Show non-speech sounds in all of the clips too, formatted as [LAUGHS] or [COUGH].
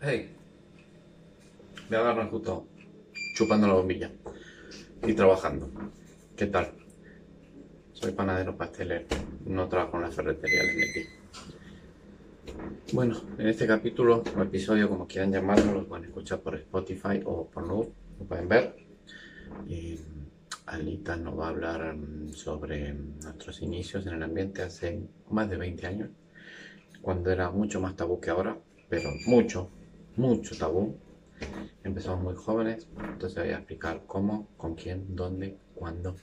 Hey, me agarran justo chupando la bombilla y trabajando. ¿Qué tal? Soy panadero pastelero, no trabajo en la ferretería, les metí. Bueno, en este capítulo o episodio, como quieran llamarlo, lo pueden escuchar por Spotify o por Nube, lo pueden ver. Alita nos va a hablar mm, sobre nuestros inicios en el ambiente hace más de 20 años, cuando era mucho más tabú que ahora, pero mucho, mucho tabú. Empezamos muy jóvenes, entonces voy a explicar cómo, con quién, dónde, cuándo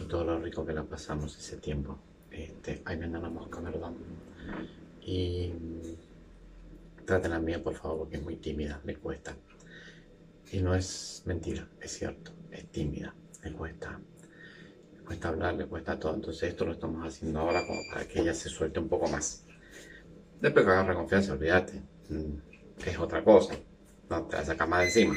y todo lo rico que la pasamos ese tiempo. Este, ahí me la mosca, perdón. Y trátenla mía, por favor, porque es muy tímida, le cuesta. Y no es mentira, es cierto, es tímida, le cuesta. Le cuesta hablar, le cuesta todo. Entonces esto lo estamos haciendo ahora como para que ella se suelte un poco más. Después que agarre confianza, olvídate. Mm, es otra cosa. No te la sacas más de encima.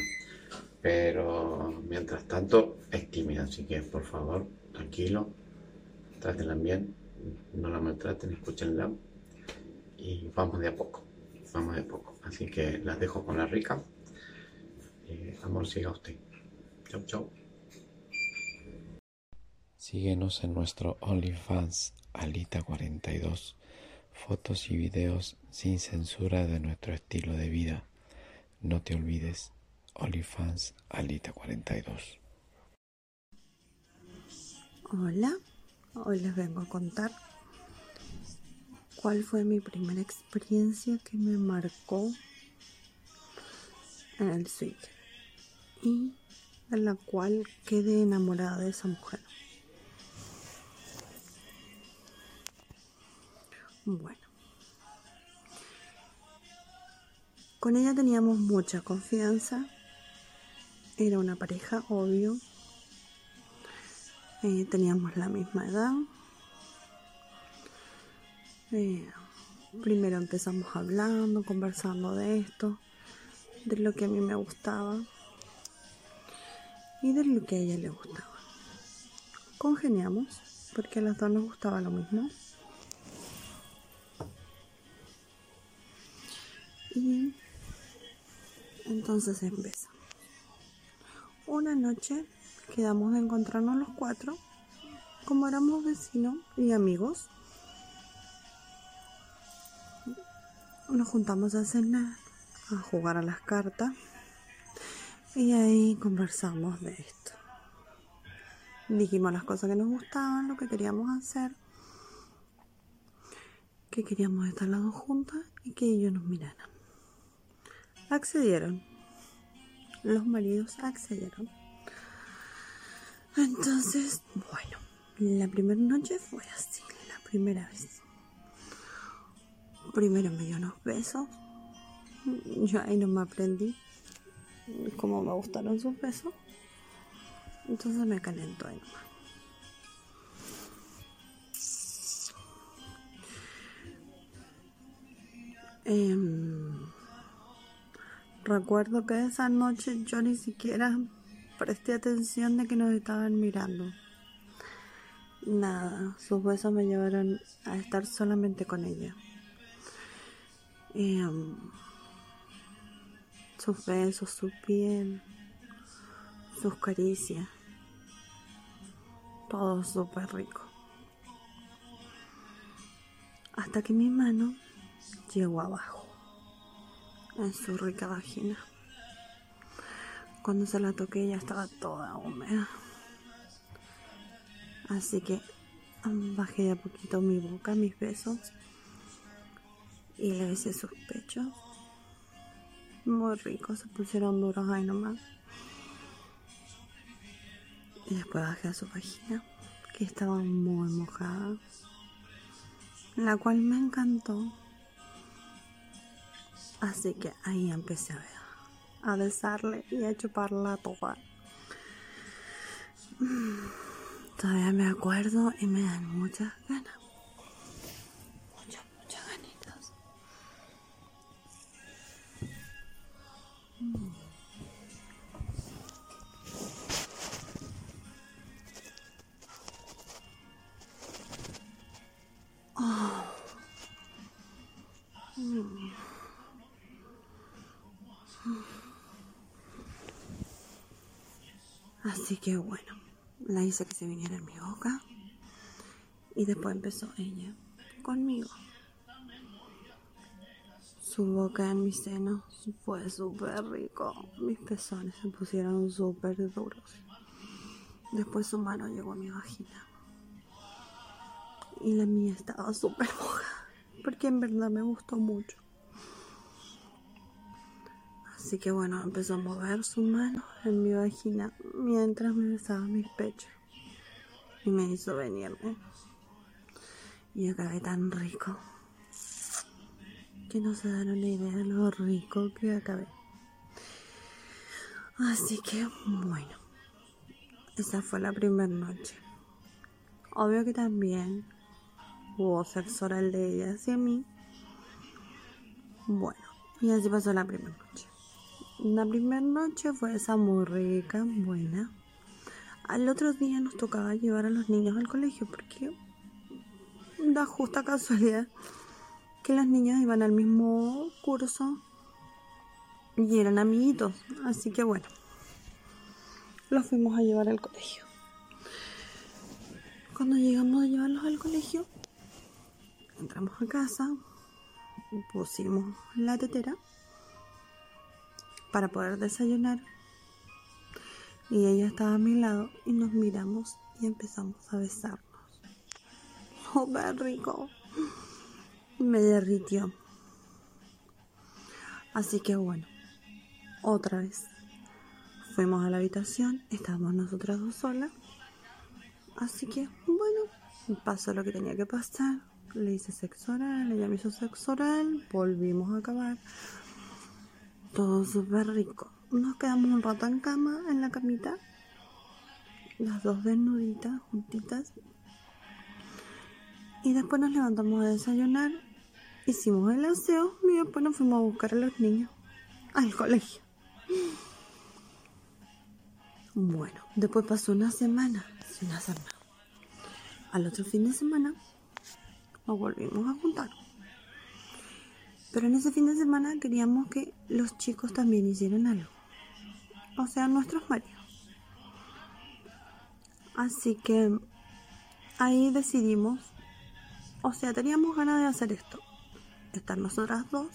Pero mientras tanto es tímida, así que por favor, tranquilo, trátenla bien, no la maltraten, escúchenla y vamos de a poco, vamos de a poco. Así que las dejo con la rica. Eh, amor, siga usted. Chau, chau. Síguenos en nuestro OnlyFans Alita42, fotos y videos sin censura de nuestro estilo de vida. No te olvides, OnlyFans Alita42. Hola, hoy les vengo a contar cuál fue mi primera experiencia que me marcó en el swing y de la cual quedé enamorada de esa mujer. Bueno, con ella teníamos mucha confianza, era una pareja, obvio, eh, teníamos la misma edad. Eh, primero empezamos hablando, conversando de esto, de lo que a mí me gustaba y de lo que a ella le gustaba. Congeniamos porque a las dos nos gustaba lo mismo. Entonces empezamos. Una noche quedamos de encontrarnos los cuatro, como éramos vecinos y amigos. Nos juntamos a cenar, a jugar a las cartas y ahí conversamos de esto. Dijimos las cosas que nos gustaban, lo que queríamos hacer, que queríamos estar las dos juntas y que ellos nos miraran. Accedieron. Los maridos accedieron. Entonces, bueno, la primera noche fue así, la primera vez. Primero me dio unos besos. Yo ahí no me aprendí cómo me gustaron sus besos. Entonces me calentó ahí nomás. Em, recuerdo que esa noche yo ni siquiera presté atención de que nos estaban mirando. Nada, sus besos me llevaron a estar solamente con ella. Em, sus besos, su piel, sus caricias, todo súper rico. Hasta que mi mano llegó abajo, en su rica vagina. Cuando se la toqué ya estaba toda húmeda. Así que bajé de a poquito mi boca, mis besos. Y le besé sus pechos. Muy ricos, se pusieron duros ahí nomás. Y después bajé a su vagina, que estaba muy mojada. La cual me encantó. Así que ahí empecé a a besarle y a chuparla toda. Todavía me acuerdo y me dan muchas ganas. Así que bueno, la hice que se viniera en mi boca. Y después empezó ella conmigo. Su boca en mis senos fue súper rico. Mis pezones se pusieron súper duros. Después su mano llegó a mi vagina. Y la mía estaba súper [LAUGHS] moja. Porque en verdad me gustó mucho. Así que bueno, empezó a mover su mano en mi vagina mientras me besaba mis pechos. Y me hizo venirme. Y acabé tan rico. Que no se dan una idea de lo rico que acabé. Así que bueno. Esa fue la primera noche. Obvio que también hubo sexo oral de ella hacia mí. Bueno, y así pasó la primera noche. La primera noche fue esa muy rica, buena. Al otro día nos tocaba llevar a los niños al colegio porque da justa casualidad que los niños iban al mismo curso y eran amiguitos. Así que bueno, los fuimos a llevar al colegio. Cuando llegamos a llevarlos al colegio, entramos a casa, pusimos la tetera para poder desayunar y ella estaba a mi lado y nos miramos y empezamos a besarnos. [LAUGHS] Súper rico. Me derritió. Así que bueno, otra vez. Fuimos a la habitación, estábamos nosotras dos solas. Así que bueno, pasó lo que tenía que pasar. Le hice sexo oral, ella me hizo sexo oral, volvimos a acabar. Todo súper rico. Nos quedamos un rato en cama, en la camita. Las dos desnuditas, juntitas. Y después nos levantamos a desayunar. Hicimos el aseo y después nos fuimos a buscar a los niños al colegio. Bueno, después pasó una semana hacer nada. Al otro fin de semana nos volvimos a juntar. Pero en ese fin de semana queríamos que los chicos también hicieran algo. O sea, nuestros maridos. Así que ahí decidimos, o sea, teníamos ganas de hacer esto. Estar nosotras dos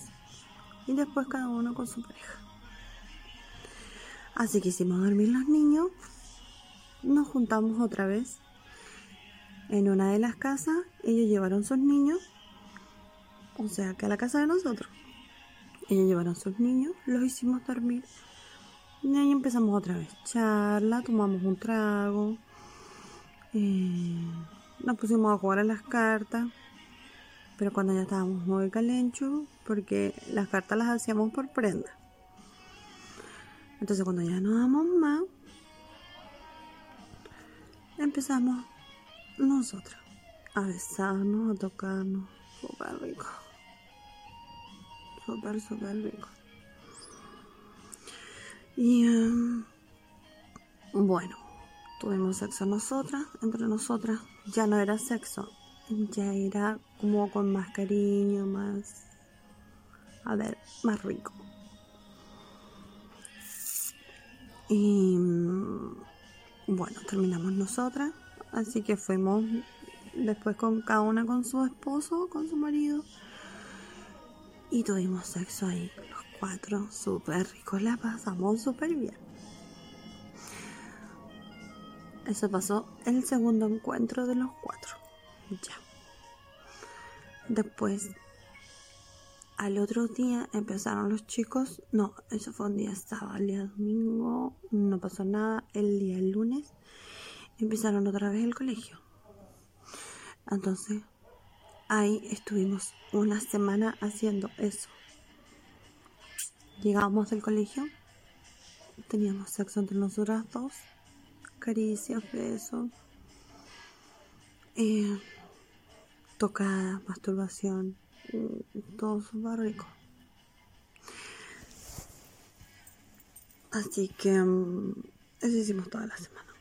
y después cada uno con su pareja. Así que hicimos dormir los niños, nos juntamos otra vez en una de las casas, ellos llevaron sus niños o sea, que a la casa de nosotros. Ellos llevaron sus niños, los hicimos dormir. Y ahí empezamos otra vez. Charla, tomamos un trago. Eh, nos pusimos a jugar a las cartas. Pero cuando ya estábamos muy calenchos, porque las cartas las hacíamos por prenda. Entonces cuando ya no damos más, empezamos nosotros a besarnos, a tocarnos. Súper rico súper rico. Y em, bueno, tuvimos sexo nosotras, entre nosotras. Ya no era sexo, ya era como con más cariño, más. A ver, más rico. Y em, bueno, terminamos nosotras, así que fuimos después con cada una con su esposo, con su marido. Y tuvimos sexo ahí, los cuatro, súper ricos, la pasamos súper bien. Eso pasó el segundo encuentro de los cuatro. Ya. Después, al otro día empezaron los chicos. No, eso fue un día sábado, el día domingo no pasó nada. El día lunes empezaron otra vez el colegio. Entonces, Ahí estuvimos una semana haciendo eso. Llegábamos del colegio, teníamos sexo entre nosotras dos, caricias, besos, eh, tocada, masturbación, todo súper rico. Así que mm, eso hicimos toda la semana.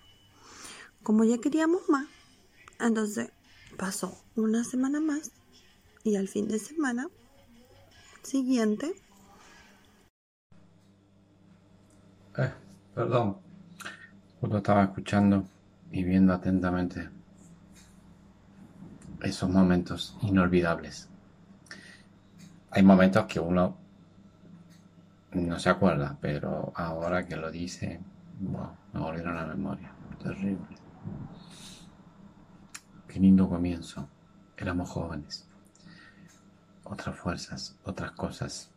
Como ya queríamos más, entonces Pasó una semana más y al fin de semana siguiente. Eh, perdón. Justo estaba escuchando y viendo atentamente esos momentos inolvidables. Hay momentos que uno no se acuerda, pero ahora que lo dice, me volvieron la memoria. Terrible. Qué lindo comienzo. Éramos jóvenes. Otras fuerzas, otras cosas.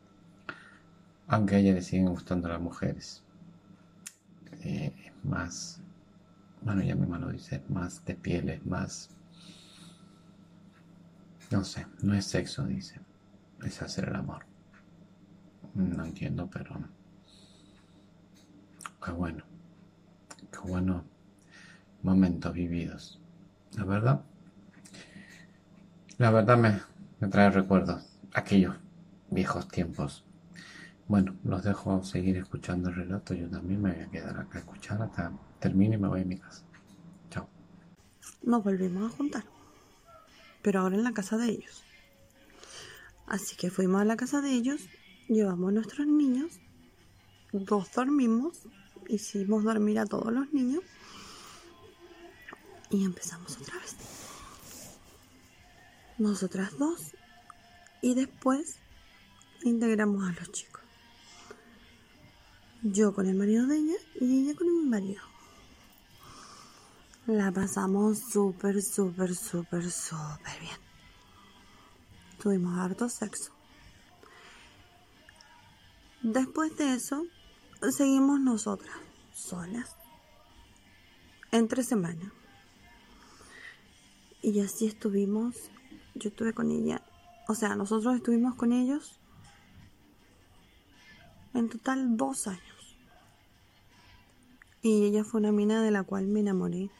Aunque a ella le siguen gustando las mujeres. Eh, más, bueno, ya mi lo dice, más de pieles, más, no sé, no es sexo, dice, es hacer el amor. No entiendo, pero qué bueno, qué bueno momentos vividos. La verdad, la verdad me, me trae recuerdos, aquellos viejos tiempos bueno, los dejo seguir escuchando el relato. Yo también me voy a quedar acá a escuchar hasta termine y me voy a mi casa. Chao. Nos volvimos a juntar, pero ahora en la casa de ellos. Así que fuimos a la casa de ellos, llevamos a nuestros niños, dos dormimos, hicimos dormir a todos los niños y empezamos otra vez. Nosotras dos y después integramos a los chicos. Yo con el marido de ella y ella con mi marido. La pasamos súper, súper, súper, súper bien. Tuvimos harto sexo. Después de eso, seguimos nosotras, solas, entre semana. Y así estuvimos, yo estuve con ella, o sea, nosotros estuvimos con ellos en total dos años. Y ella fue una mina de la cual me enamoré.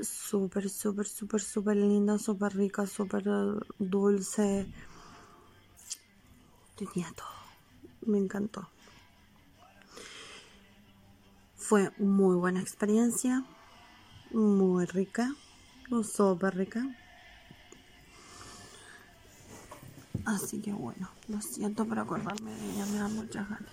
Súper, súper, súper, súper linda, súper rica, súper dulce. Tenía todo. Me encantó. Fue muy buena experiencia. Muy rica. Súper rica. Así que bueno, lo siento por acordarme de ella, me da muchas ganas.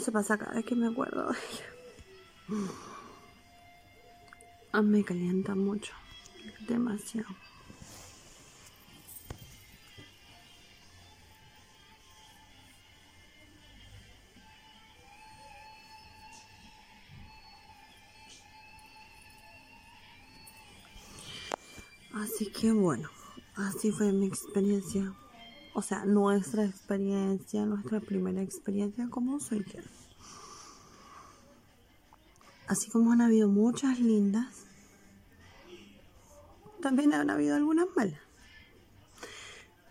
Eso pasa cada vez que me acuerdo de ella. Ah, me calienta mucho. Demasiado. Así que bueno, así fue mi experiencia o sea, nuestra experiencia, nuestra primera experiencia como yo. Así como han habido muchas lindas, también han habido algunas malas.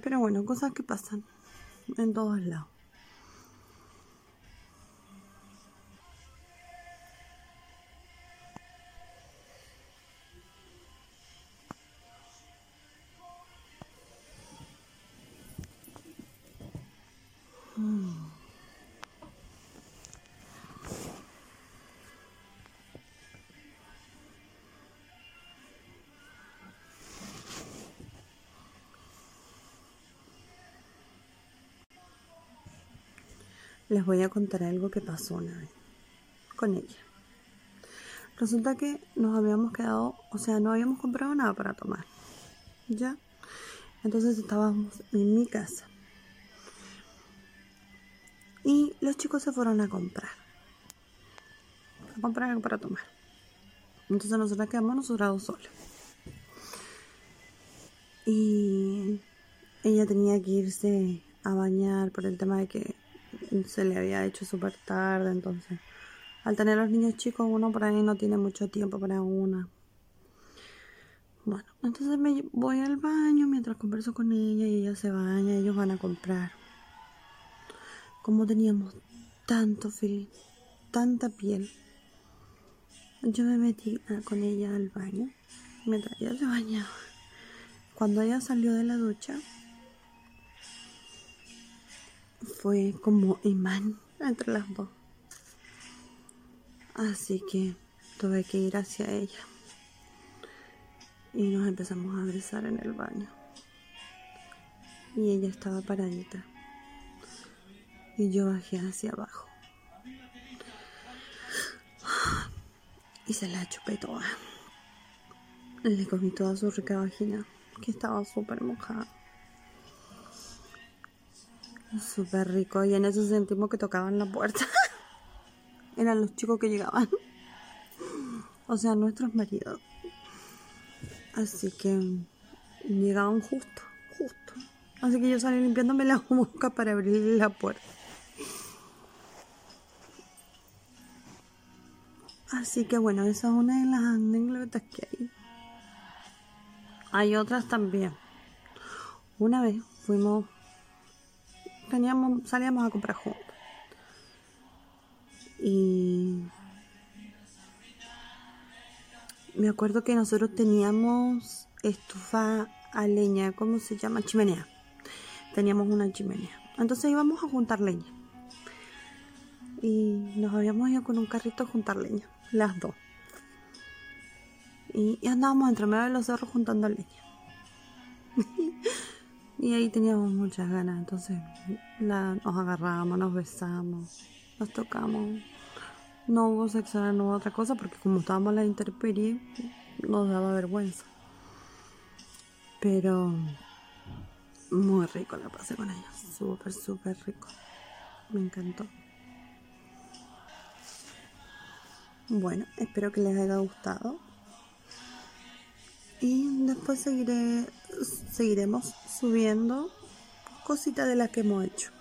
Pero bueno, cosas que pasan en todos lados. Les voy a contar algo que pasó una vez con ella. Resulta que nos habíamos quedado, o sea, no habíamos comprado nada para tomar. ¿Ya? Entonces estábamos en mi casa. Y los chicos se fueron a comprar. A comprar algo para tomar. Entonces nosotros quedamos nosotros solos. Y ella tenía que irse a bañar por el tema de que se le había hecho súper tarde. Entonces, al tener los niños chicos, uno por ahí no tiene mucho tiempo para una. Bueno, entonces me voy al baño mientras converso con ella y ella se baña, ellos van a comprar. Como teníamos tanto frío, tanta piel, yo me metí con ella al baño mientras ella se bañaba. Cuando ella salió de la ducha, fue como imán entre las dos. Así que tuve que ir hacia ella. Y nos empezamos a besar en el baño. Y ella estaba paradita. Y yo bajé hacia abajo. Y se la chupé toda. Le comí toda su rica vagina que estaba súper mojada. Súper rico. Y en eso sentimos que tocaban la puerta. [LAUGHS] Eran los chicos que llegaban. O sea, nuestros maridos. Así que llegaban justo, justo. Así que yo salí limpiándome la boca para abrirle la puerta. Así que bueno, esa es una de las anécdotas que hay. Hay otras también. Una vez fuimos, teníamos, salíamos a comprar juntos. Y me acuerdo que nosotros teníamos estufa a leña, ¿cómo se llama? Chimenea. Teníamos una chimenea. Entonces íbamos a juntar leña. Y nos habíamos ido con un carrito a juntar leña, las dos. Y, andábamos entre medio de los cerros juntando leña. [LAUGHS] y ahí teníamos muchas ganas, entonces nos agarramos, nos besamos, nos tocamos. No hubo sexo, no hubo otra cosa, porque como estábamos en la intemperie, nos daba vergüenza. Pero muy rico la pasé con ella, súper, súper rico. Me encantó. Bueno, espero que les haya gustado y después seguiré, seguiremos subiendo cositas de las que hemos hecho.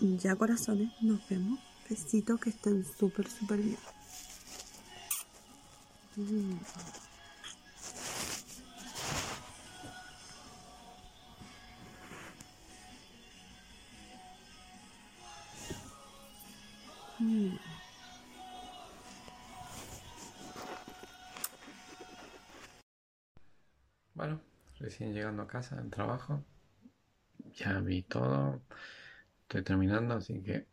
Ya corazones, nos vemos. Besitos que estén súper, súper bien. Mm. Recién llegando a casa del trabajo, ya vi todo, estoy terminando, así que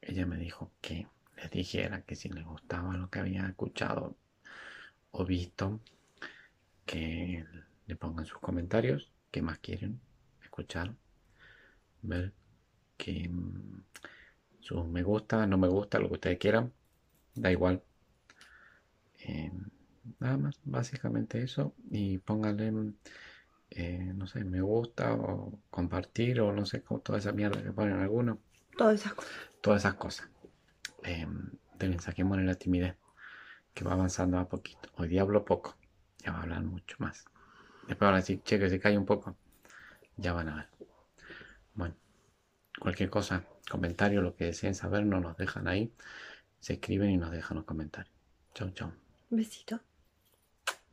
ella me dijo que les dijera que si les gustaba lo que había escuchado o visto, que le pongan sus comentarios, qué más quieren escuchar, ver que mm, sus me gusta, no me gusta, lo que ustedes quieran, da igual. Em, Nada más, básicamente eso. Y póngale, eh, no sé, me gusta o compartir o no sé, toda esa mierda que ponen algunos. Todas esas cosas. Todas esas cosas. Eh, también saquemos la timidez, que va avanzando a poquito. Hoy día hablo poco, ya va a hablar mucho más. Después van a decir, che, que se cae un poco. Ya van a ver. Bueno, cualquier cosa, comentario, lo que deseen saber, nos los dejan ahí. Se escriben y nos dejan los comentarios. Chau, chau. Besito.